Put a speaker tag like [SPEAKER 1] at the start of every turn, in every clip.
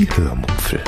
[SPEAKER 1] Die Hörmupfel.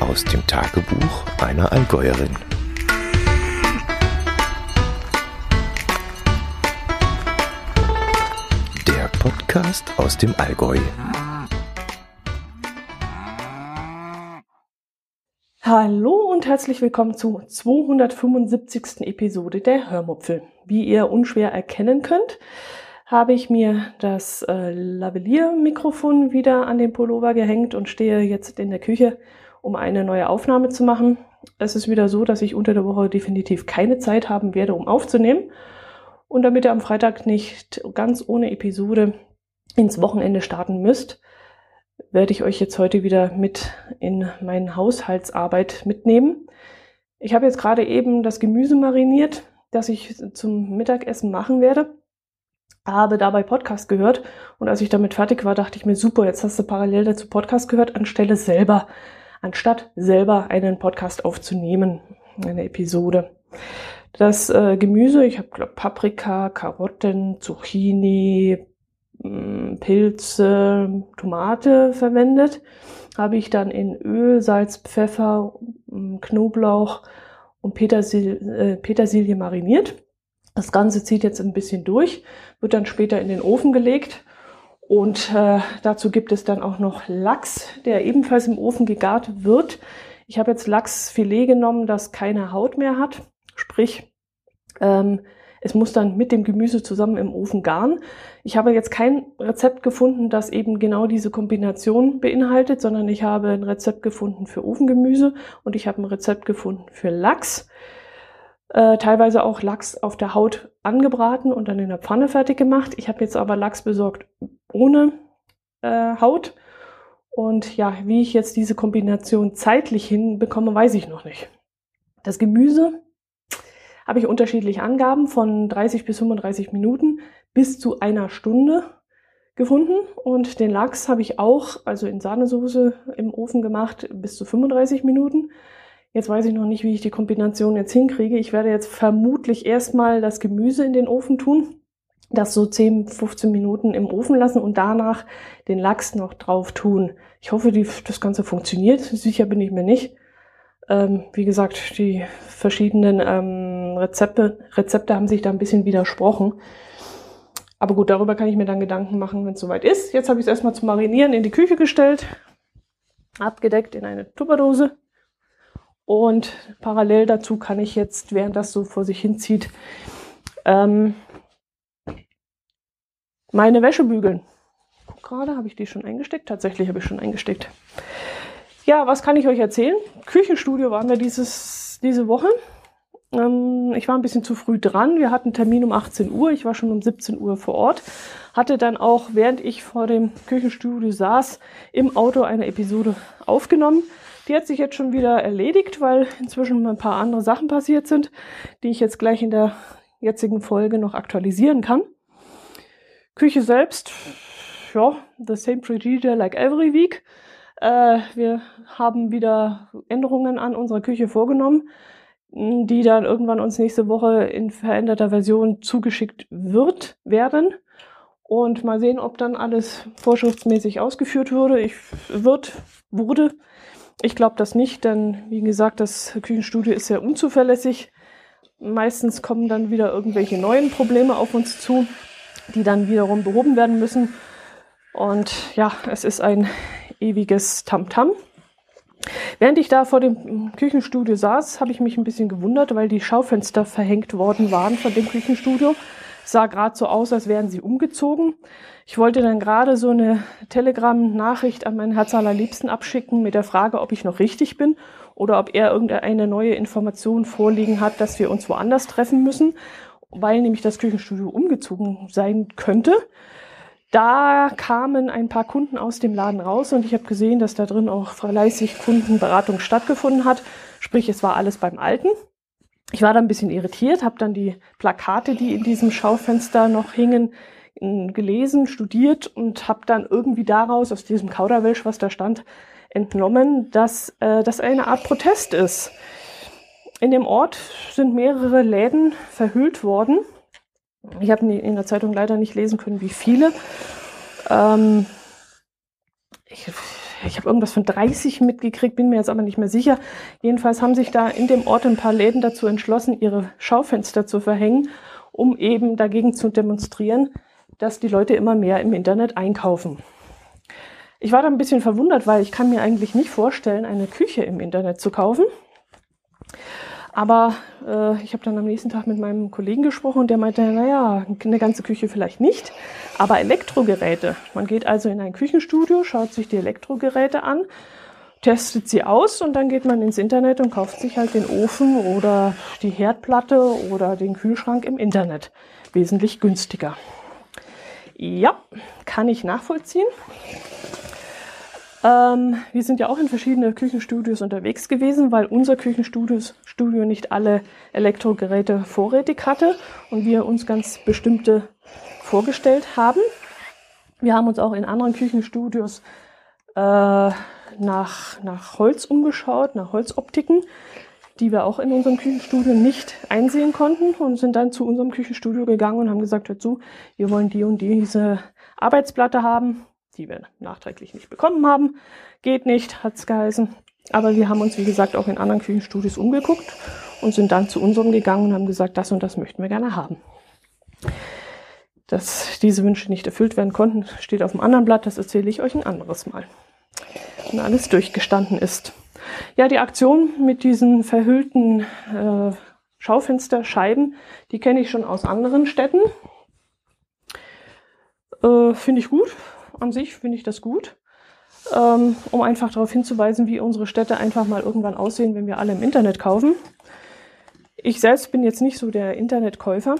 [SPEAKER 1] Aus dem Tagebuch einer Allgäuerin. Der Podcast aus dem Allgäu.
[SPEAKER 2] Hallo und herzlich willkommen zur 275. Episode der Hörmupfel. Wie ihr unschwer erkennen könnt, habe ich mir das äh, Lavalier-Mikrofon wieder an den Pullover gehängt und stehe jetzt in der Küche, um eine neue Aufnahme zu machen. Es ist wieder so, dass ich unter der Woche definitiv keine Zeit haben werde, um aufzunehmen. Und damit ihr am Freitag nicht ganz ohne Episode ins Wochenende starten müsst, werde ich euch jetzt heute wieder mit in meine Haushaltsarbeit mitnehmen. Ich habe jetzt gerade eben das Gemüse mariniert, das ich zum Mittagessen machen werde. Habe dabei Podcast gehört und als ich damit fertig war, dachte ich mir, super, jetzt hast du parallel dazu Podcast gehört, anstelle selber, anstatt selber einen Podcast aufzunehmen, eine Episode. Das äh, Gemüse, ich habe Paprika, Karotten, Zucchini, Pilze, Tomate verwendet. Habe ich dann in Öl, Salz, Pfeffer, Knoblauch und Petersil äh, Petersilie mariniert. Das Ganze zieht jetzt ein bisschen durch, wird dann später in den Ofen gelegt. Und äh, dazu gibt es dann auch noch Lachs, der ebenfalls im Ofen gegart wird. Ich habe jetzt Lachsfilet genommen, das keine Haut mehr hat. Sprich, ähm, es muss dann mit dem Gemüse zusammen im Ofen garen. Ich habe jetzt kein Rezept gefunden, das eben genau diese Kombination beinhaltet, sondern ich habe ein Rezept gefunden für Ofengemüse und ich habe ein Rezept gefunden für Lachs. Äh, teilweise auch Lachs auf der Haut angebraten und dann in der Pfanne fertig gemacht. Ich habe jetzt aber Lachs besorgt ohne äh, Haut. Und ja, wie ich jetzt diese Kombination zeitlich hinbekomme, weiß ich noch nicht. Das Gemüse habe ich unterschiedliche Angaben von 30 bis 35 Minuten bis zu einer Stunde gefunden. Und den Lachs habe ich auch, also in Sahnesoße im Ofen gemacht, bis zu 35 Minuten. Jetzt weiß ich noch nicht, wie ich die Kombination jetzt hinkriege. Ich werde jetzt vermutlich erstmal das Gemüse in den Ofen tun, das so 10, 15 Minuten im Ofen lassen und danach den Lachs noch drauf tun. Ich hoffe, die, das Ganze funktioniert. Sicher bin ich mir nicht. Ähm, wie gesagt, die verschiedenen ähm, Rezepte, Rezepte haben sich da ein bisschen widersprochen. Aber gut, darüber kann ich mir dann Gedanken machen, wenn es soweit ist. Jetzt habe ich es erstmal zum Marinieren in die Küche gestellt, abgedeckt in eine Tupperdose. Und parallel dazu kann ich jetzt, während das so vor sich hinzieht, ähm, meine Wäsche bügeln. Guck gerade, habe ich die schon eingesteckt? Tatsächlich habe ich schon eingesteckt. Ja, was kann ich euch erzählen? Küchenstudio waren wir dieses, diese Woche. Ähm, ich war ein bisschen zu früh dran. Wir hatten Termin um 18 Uhr. Ich war schon um 17 Uhr vor Ort. Hatte dann auch, während ich vor dem Küchenstudio saß, im Auto eine Episode aufgenommen. Die hat sich jetzt schon wieder erledigt, weil inzwischen ein paar andere Sachen passiert sind, die ich jetzt gleich in der jetzigen Folge noch aktualisieren kann. Küche selbst, ja, the same procedure like every week. Äh, wir haben wieder Änderungen an unserer Küche vorgenommen, die dann irgendwann uns nächste Woche in veränderter Version zugeschickt wird werden. Und mal sehen, ob dann alles vorschriftsmäßig ausgeführt würde. Ich wird, wurde. Ich glaube das nicht, denn wie gesagt, das Küchenstudio ist sehr unzuverlässig. Meistens kommen dann wieder irgendwelche neuen Probleme auf uns zu, die dann wiederum behoben werden müssen. Und ja, es ist ein ewiges Tamtam. -Tam. Während ich da vor dem Küchenstudio saß, habe ich mich ein bisschen gewundert, weil die Schaufenster verhängt worden waren von dem Küchenstudio. Sah gerade so aus, als wären sie umgezogen. Ich wollte dann gerade so eine Telegram-Nachricht an meinen Herz allerliebsten abschicken mit der Frage, ob ich noch richtig bin oder ob er irgendeine neue Information vorliegen hat, dass wir uns woanders treffen müssen, weil nämlich das Küchenstudio umgezogen sein könnte. Da kamen ein paar Kunden aus dem Laden raus und ich habe gesehen, dass da drin auch fleißig Kundenberatung stattgefunden hat. Sprich, es war alles beim Alten. Ich war da ein bisschen irritiert, habe dann die Plakate, die in diesem Schaufenster noch hingen, gelesen, studiert und habe dann irgendwie daraus, aus diesem Kauderwelsch, was da stand, entnommen, dass äh, das eine Art Protest ist. In dem Ort sind mehrere Läden verhüllt worden Ich habe in der Zeitung leider nicht lesen können, wie viele. Ähm, ich, ich habe irgendwas von 30 mitgekriegt, bin mir jetzt aber nicht mehr sicher. Jedenfalls haben sich da in dem Ort ein paar Läden dazu entschlossen, ihre Schaufenster zu verhängen, um eben dagegen zu demonstrieren, dass die Leute immer mehr im Internet einkaufen. Ich war da ein bisschen verwundert, weil ich kann mir eigentlich nicht vorstellen, eine Küche im Internet zu kaufen. Aber äh, ich habe dann am nächsten Tag mit meinem Kollegen gesprochen und der meinte, naja, eine ganze Küche vielleicht nicht, aber Elektrogeräte. Man geht also in ein Küchenstudio, schaut sich die Elektrogeräte an, testet sie aus und dann geht man ins Internet und kauft sich halt den Ofen oder die Herdplatte oder den Kühlschrank im Internet. Wesentlich günstiger. Ja, kann ich nachvollziehen. Ähm, wir sind ja auch in verschiedene Küchenstudios unterwegs gewesen, weil unser Küchenstudio nicht alle Elektrogeräte vorrätig hatte und wir uns ganz bestimmte vorgestellt haben. Wir haben uns auch in anderen Küchenstudios äh, nach, nach Holz umgeschaut, nach Holzoptiken, die wir auch in unserem Küchenstudio nicht einsehen konnten und sind dann zu unserem Küchenstudio gegangen und haben gesagt, hör zu, wir wollen die und diese Arbeitsplatte haben die wir nachträglich nicht bekommen haben. Geht nicht, hat es geheißen. Aber wir haben uns, wie gesagt, auch in anderen Küchenstudios umgeguckt und sind dann zu unserem gegangen und haben gesagt, das und das möchten wir gerne haben. Dass diese Wünsche nicht erfüllt werden konnten, steht auf dem anderen Blatt. Das erzähle ich euch ein anderes Mal. Wenn alles durchgestanden ist. Ja, die Aktion mit diesen verhüllten äh, Schaufensterscheiben, die kenne ich schon aus anderen Städten. Äh, Finde ich gut an sich finde ich das gut, ähm, um einfach darauf hinzuweisen, wie unsere Städte einfach mal irgendwann aussehen, wenn wir alle im Internet kaufen. Ich selbst bin jetzt nicht so der Internetkäufer.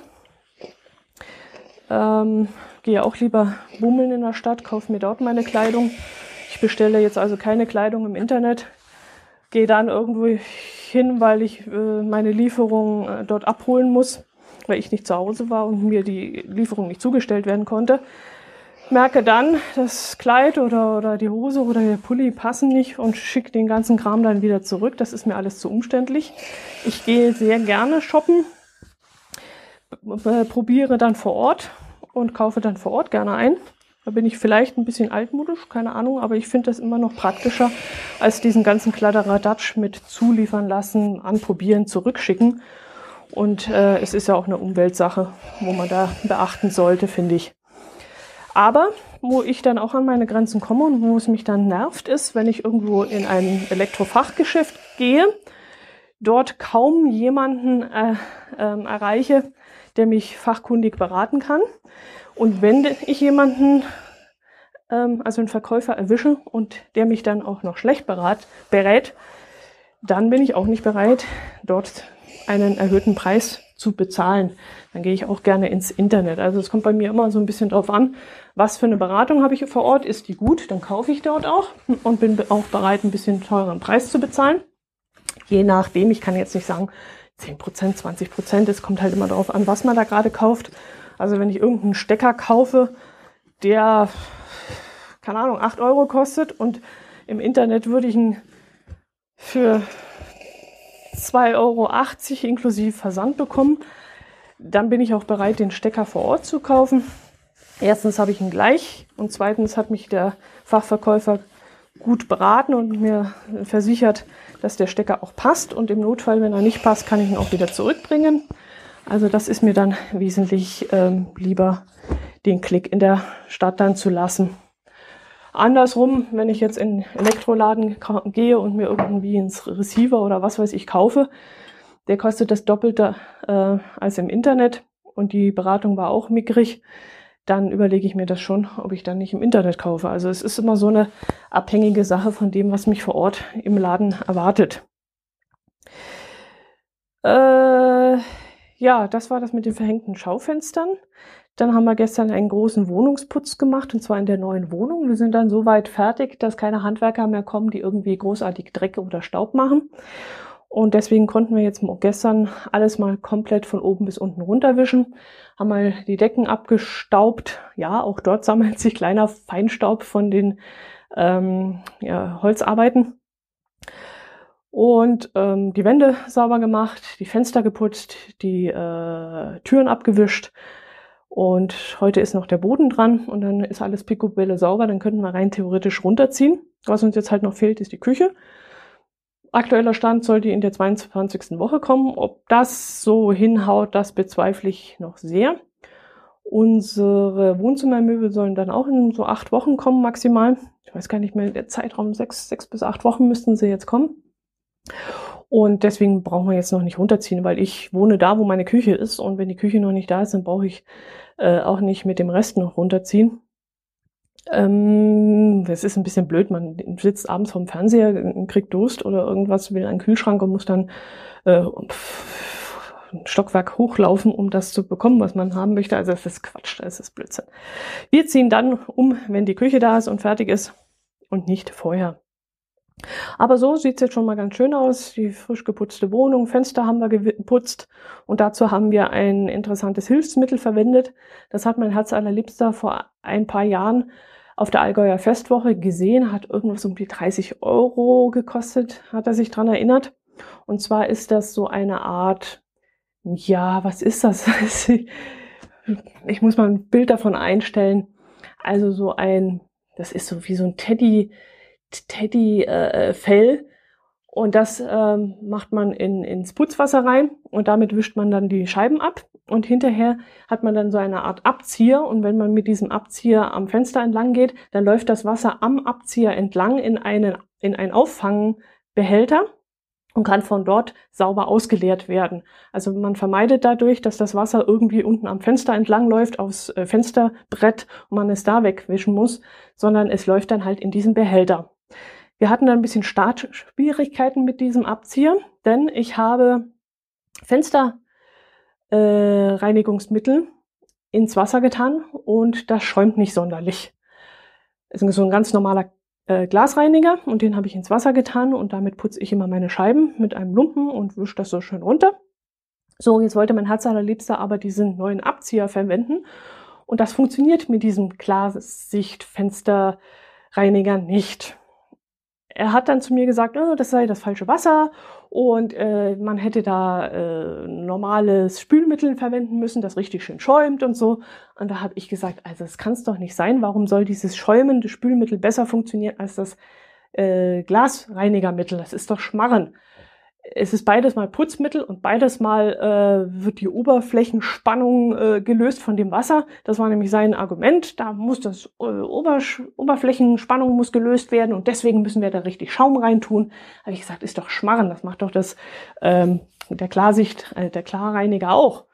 [SPEAKER 2] Ähm, gehe auch lieber bummeln in der Stadt, kaufe mir dort meine Kleidung. Ich bestelle jetzt also keine Kleidung im Internet, gehe dann irgendwo hin, weil ich äh, meine Lieferung äh, dort abholen muss, weil ich nicht zu Hause war und mir die Lieferung nicht zugestellt werden konnte merke dann, das Kleid oder, oder die Hose oder der Pulli passen nicht und schicke den ganzen Kram dann wieder zurück. Das ist mir alles zu umständlich. Ich gehe sehr gerne shoppen, probiere dann vor Ort und kaufe dann vor Ort gerne ein. Da bin ich vielleicht ein bisschen altmodisch, keine Ahnung, aber ich finde das immer noch praktischer, als diesen ganzen Kladderadatsch mit zuliefern lassen, anprobieren, zurückschicken. Und äh, es ist ja auch eine Umweltsache, wo man da beachten sollte, finde ich. Aber wo ich dann auch an meine Grenzen komme und wo es mich dann nervt, ist, wenn ich irgendwo in ein Elektrofachgeschäft gehe, dort kaum jemanden äh, äh, erreiche, der mich fachkundig beraten kann. Und wenn ich jemanden, ähm, also einen Verkäufer erwische und der mich dann auch noch schlecht berat, berät, dann bin ich auch nicht bereit, dort einen erhöhten Preis zu bezahlen. Dann gehe ich auch gerne ins Internet. Also es kommt bei mir immer so ein bisschen drauf an, was für eine Beratung habe ich vor Ort, ist die gut, dann kaufe ich dort auch und bin auch bereit, ein bisschen teureren Preis zu bezahlen. Je nachdem, ich kann jetzt nicht sagen 10%, 20%, es kommt halt immer darauf an, was man da gerade kauft. Also wenn ich irgendeinen Stecker kaufe, der, keine Ahnung, 8 Euro kostet und im Internet würde ich ihn für 2,80 Euro inklusive Versand bekommen, dann bin ich auch bereit, den Stecker vor Ort zu kaufen. Erstens habe ich ihn gleich und zweitens hat mich der Fachverkäufer gut beraten und mir versichert, dass der Stecker auch passt und im Notfall, wenn er nicht passt, kann ich ihn auch wieder zurückbringen. Also das ist mir dann wesentlich ähm, lieber, den Klick in der Stadt dann zu lassen. Andersrum, wenn ich jetzt in Elektroladen gehe und mir irgendwie ins Receiver oder was weiß ich kaufe, der kostet das Doppelte äh, als im Internet und die Beratung war auch mickrig, dann überlege ich mir das schon, ob ich dann nicht im Internet kaufe. Also es ist immer so eine abhängige Sache von dem, was mich vor Ort im Laden erwartet. Äh, ja, das war das mit den verhängten Schaufenstern. Dann haben wir gestern einen großen Wohnungsputz gemacht, und zwar in der neuen Wohnung. Wir sind dann so weit fertig, dass keine Handwerker mehr kommen, die irgendwie großartig Dreck oder Staub machen. Und deswegen konnten wir jetzt gestern alles mal komplett von oben bis unten runterwischen, haben mal die Decken abgestaubt. Ja, auch dort sammelt sich kleiner Feinstaub von den ähm, ja, Holzarbeiten. Und ähm, die Wände sauber gemacht, die Fenster geputzt, die äh, Türen abgewischt Und heute ist noch der Boden dran und dann ist alles picobello sauber. Dann könnten wir rein theoretisch runterziehen. Was uns jetzt halt noch fehlt, ist die Küche. Aktueller Stand sollte in der 22. Woche kommen. Ob das so hinhaut, das bezweifle ich noch sehr. Unsere Wohnzimmermöbel sollen dann auch in so acht Wochen kommen maximal. Ich weiß gar nicht mehr, der Zeitraum sechs, sechs bis acht Wochen müssten sie jetzt kommen. Und deswegen brauchen wir jetzt noch nicht runterziehen, weil ich wohne da, wo meine Küche ist. Und wenn die Küche noch nicht da ist, dann brauche ich äh, auch nicht mit dem Rest noch runterziehen. Ähm, das ist ein bisschen blöd. Man sitzt abends vorm Fernseher, kriegt Durst oder irgendwas, will einen Kühlschrank und muss dann äh, ein Stockwerk hochlaufen, um das zu bekommen, was man haben möchte. Also das ist Quatsch, das ist Blödsinn. Wir ziehen dann um, wenn die Küche da ist und fertig ist und nicht vorher. Aber so sieht's jetzt schon mal ganz schön aus. Die frisch geputzte Wohnung, Fenster haben wir geputzt und dazu haben wir ein interessantes Hilfsmittel verwendet. Das hat mein Herz allerliebster vor ein paar Jahren auf der Allgäuer Festwoche gesehen, hat irgendwas um die 30 Euro gekostet, hat er sich dran erinnert. Und zwar ist das so eine Art, ja, was ist das? ich muss mal ein Bild davon einstellen. Also so ein, das ist so wie so ein Teddy, Teddy-Fell. Äh, und das ähm, macht man in, ins Putzwasser rein und damit wischt man dann die Scheiben ab. Und hinterher hat man dann so eine Art Abzieher. Und wenn man mit diesem Abzieher am Fenster entlang geht, dann läuft das Wasser am Abzieher entlang in einen, in einen Auffangbehälter und kann von dort sauber ausgeleert werden. Also man vermeidet dadurch, dass das Wasser irgendwie unten am Fenster entlang läuft, aufs äh, Fensterbrett und man es da wegwischen muss, sondern es läuft dann halt in diesen Behälter. Wir hatten dann ein bisschen Startschwierigkeiten mit diesem Abzieher, denn ich habe Fensterreinigungsmittel äh, ins Wasser getan und das schäumt nicht sonderlich. Es ist so ein ganz normaler äh, Glasreiniger und den habe ich ins Wasser getan und damit putze ich immer meine Scheiben mit einem Lumpen und wische das so schön runter. So, jetzt wollte mein Herz allerliebster aber diesen neuen Abzieher verwenden und das funktioniert mit diesem Klarsichtfensterreiniger nicht er hat dann zu mir gesagt, oh, das sei das falsche Wasser und äh, man hätte da äh, normales Spülmittel verwenden müssen, das richtig schön schäumt und so. Und da habe ich gesagt, also das kann es doch nicht sein. Warum soll dieses schäumende Spülmittel besser funktionieren als das äh, Glasreinigermittel? Das ist doch Schmarren es ist beides mal Putzmittel und beides mal äh, wird die Oberflächenspannung äh, gelöst von dem Wasser. Das war nämlich sein Argument. Da muss das äh, Obersch Oberflächenspannung muss gelöst werden und deswegen müssen wir da richtig Schaum reintun. Habe ich gesagt, ist doch Schmarren. Das macht doch das ähm, der Klarsicht, äh, der Klarreiniger auch.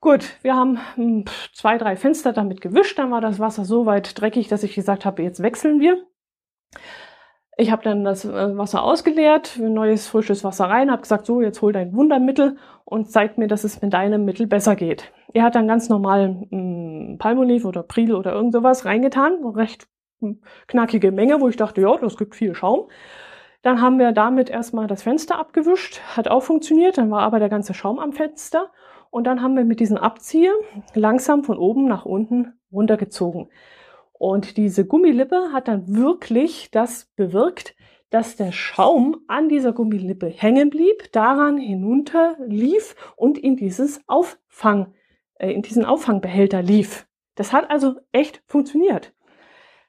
[SPEAKER 2] Gut, wir haben hm, zwei, drei Fenster damit gewischt. Dann war das Wasser so weit dreckig, dass ich gesagt habe, jetzt wechseln wir. Ich habe dann das äh, Wasser ausgeleert, neues frisches Wasser rein, habe gesagt, so, jetzt hol dein Wundermittel und zeig mir, dass es mit deinem Mittel besser geht. Er hat dann ganz normal mh, hm, Palmolive oder Pril oder irgend sowas reingetan, recht hm, knackige Menge, wo ich dachte, ja, das gibt viel Schaum. Dann haben wir damit erstmal das Fenster abgewischt, hat auch funktioniert, dann war aber der ganze Schaum am Fenster und dann haben wir mit diesem Abzieher langsam von oben nach unten runtergezogen. Und diese Gummilippe hat dann wirklich das bewirkt, dass der Schaum an dieser Gummilippe hängen blieb, daran hinunter lief und in dieses Auffang, äh, in diesen Auffangbehälter lief. Das hat also echt funktioniert.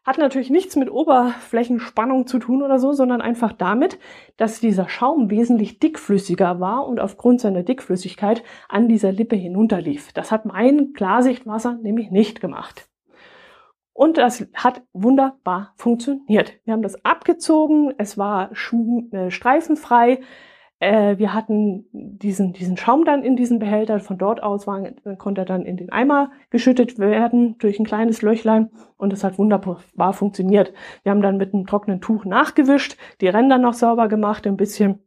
[SPEAKER 2] Hat natürlich nichts mit Oberflächenspannung zu tun oder so, sondern einfach damit, dass dieser Schaum wesentlich dickflüssiger war und aufgrund seiner Dickflüssigkeit an dieser Lippe hinunterlief. Das hat mein Klarsichtwasser nämlich nicht gemacht. Und das hat wunderbar funktioniert. Wir haben das abgezogen, es war äh, streifenfrei. Äh, wir hatten diesen, diesen Schaum dann in diesen Behälter. Von dort aus war, konnte er dann in den Eimer geschüttet werden durch ein kleines Löchlein und es hat wunderbar funktioniert. Wir haben dann mit einem trockenen Tuch nachgewischt, die Ränder noch sauber gemacht, ein bisschen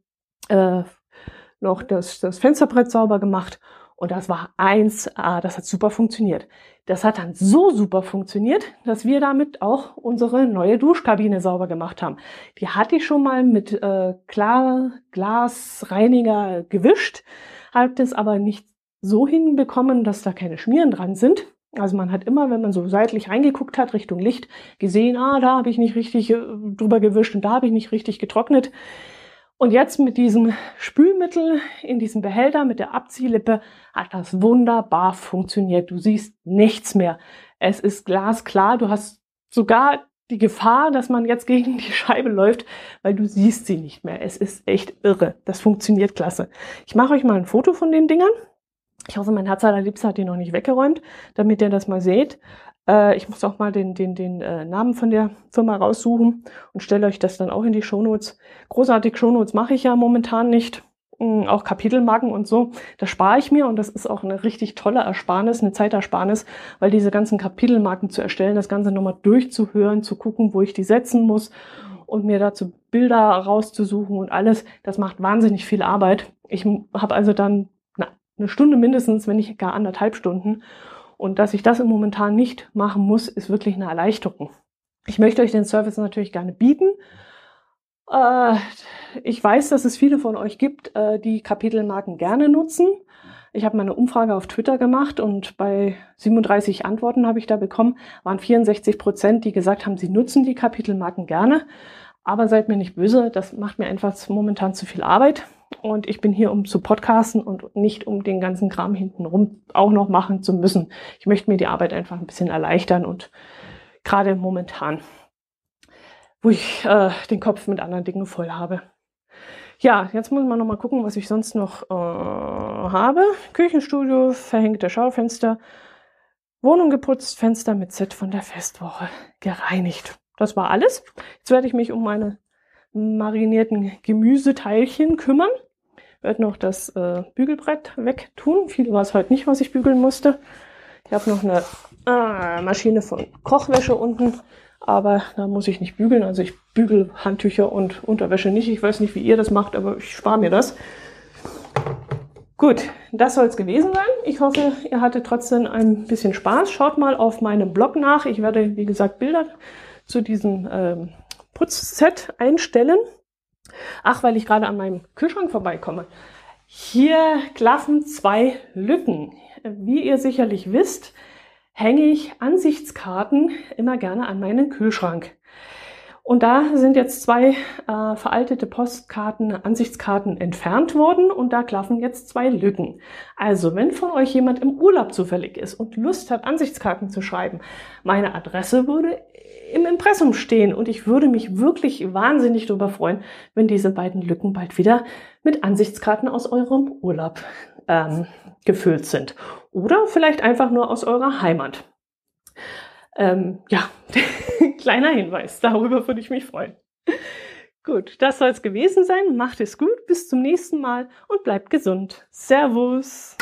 [SPEAKER 2] äh, noch das, das Fensterbrett sauber gemacht und das war 1A, das hat super funktioniert. Das hat dann so super funktioniert, dass wir damit auch unsere neue Duschkabine sauber gemacht haben. Die hatte ich schon mal mit äh, klar Glasreiniger gewischt, hat es aber nicht so hinbekommen, dass da keine Schmieren dran sind. Also man hat immer, wenn man so seitlich reingeguckt hat, Richtung Licht, gesehen, ah, da habe ich nicht richtig äh, drüber gewischt und da habe ich nicht richtig getrocknet. Und jetzt mit diesem Spülmittel in diesem Behälter mit der Abziehlippe hat das wunderbar funktioniert. Du siehst nichts mehr. Es ist glasklar. Du hast sogar die Gefahr, dass man jetzt gegen die Scheibe läuft, weil du siehst sie nicht mehr. Es ist echt irre. Das funktioniert klasse. Ich mache euch mal ein Foto von den Dingern. Ich hoffe, mein Herz allerliebster hat die noch nicht weggeräumt, damit ihr das mal seht. Äh, ich muss auch mal den, den, den äh, Namen von der Firma raussuchen und stelle euch das dann auch in die Shownotes. Großartig Shownotes mache ich ja momentan nicht. Hm, auch Kapitelmarken und so, das spare ich mir und das ist auch eine richtig tolle Ersparnis, eine Zeitersparnis, weil diese ganzen Kapitelmarken zu erstellen, das Ganze nochmal durchzuhören, zu gucken, wo ich die setzen muss und mir dazu Bilder rauszusuchen und alles, das macht wahnsinnig viel Arbeit. Ich habe also dann eine Stunde mindestens, wenn nicht gar anderthalb Stunden und dass ich das im Momentan nicht machen muss, ist wirklich eine Erleichterung. Ich möchte euch den Service natürlich gerne bieten. Äh, ich weiß, dass es viele von euch gibt, äh, die Kapitelmarken gerne nutzen. Ich habe mal eine Umfrage auf Twitter gemacht und bei 37 Antworten habe ich da bekommen, waren 64 Prozent, die gesagt haben, sie nutzen die Kapitelmarken gerne. Aber seid mir nicht böse, das macht mir einfach momentan zu viel Arbeit. Und ich bin hier, um zu podcasten und nicht um den ganzen Kram hintenrum auch noch machen zu müssen. Ich möchte mir die Arbeit einfach ein bisschen erleichtern und gerade momentan, wo ich äh, den Kopf mit anderen Dingen voll habe. Ja, jetzt muss man noch mal gucken, was ich sonst noch äh, habe. Küchenstudio, verhängte Schaufenster, Wohnung geputzt, Fenster mit Set von der Festwoche gereinigt. Das war alles. Jetzt werde ich mich um meine marinierten Gemüseteilchen kümmern. Werde noch das äh, Bügelbrett wegtun. Viel war es heute nicht, was ich bügeln musste. Ich habe noch eine äh, Maschine von Kochwäsche unten, aber da muss ich nicht bügeln. Also ich bügel Handtücher und Unterwäsche nicht. Ich weiß nicht, wie ihr das macht, aber ich spare mir das. Gut, das soll es gewesen sein. Ich hoffe, ihr hattet trotzdem ein bisschen Spaß. Schaut mal auf meinem Blog nach. Ich werde, wie gesagt, Bilder zu diesem ähm, Putzset einstellen. Ach, weil ich gerade an meinem Kühlschrank vorbeikomme. Hier klaffen zwei Lücken. Wie ihr sicherlich wisst, hänge ich Ansichtskarten immer gerne an meinen Kühlschrank. Und da sind jetzt zwei äh, veraltete Postkarten, Ansichtskarten entfernt worden und da klaffen jetzt zwei Lücken. Also, wenn von euch jemand im Urlaub zufällig ist und Lust hat, Ansichtskarten zu schreiben, meine Adresse würde im Impressum stehen und ich würde mich wirklich wahnsinnig darüber freuen, wenn diese beiden Lücken bald wieder mit Ansichtskarten aus eurem Urlaub ähm, gefüllt sind. Oder vielleicht einfach nur aus eurer Heimat. Ähm, ja, kleiner Hinweis, darüber würde ich mich freuen. Gut, das soll es gewesen sein. Macht es gut, bis zum nächsten Mal und bleibt gesund. Servus!